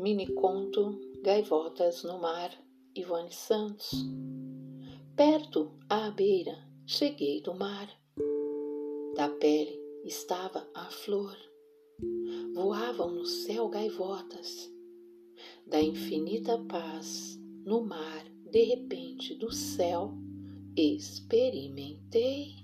Mini conto Gaivotas no Mar, Ivone Santos. Perto, à beira, cheguei do mar. Da pele estava a flor. Voavam no céu gaivotas. Da infinita paz, no mar, de repente, do céu, experimentei.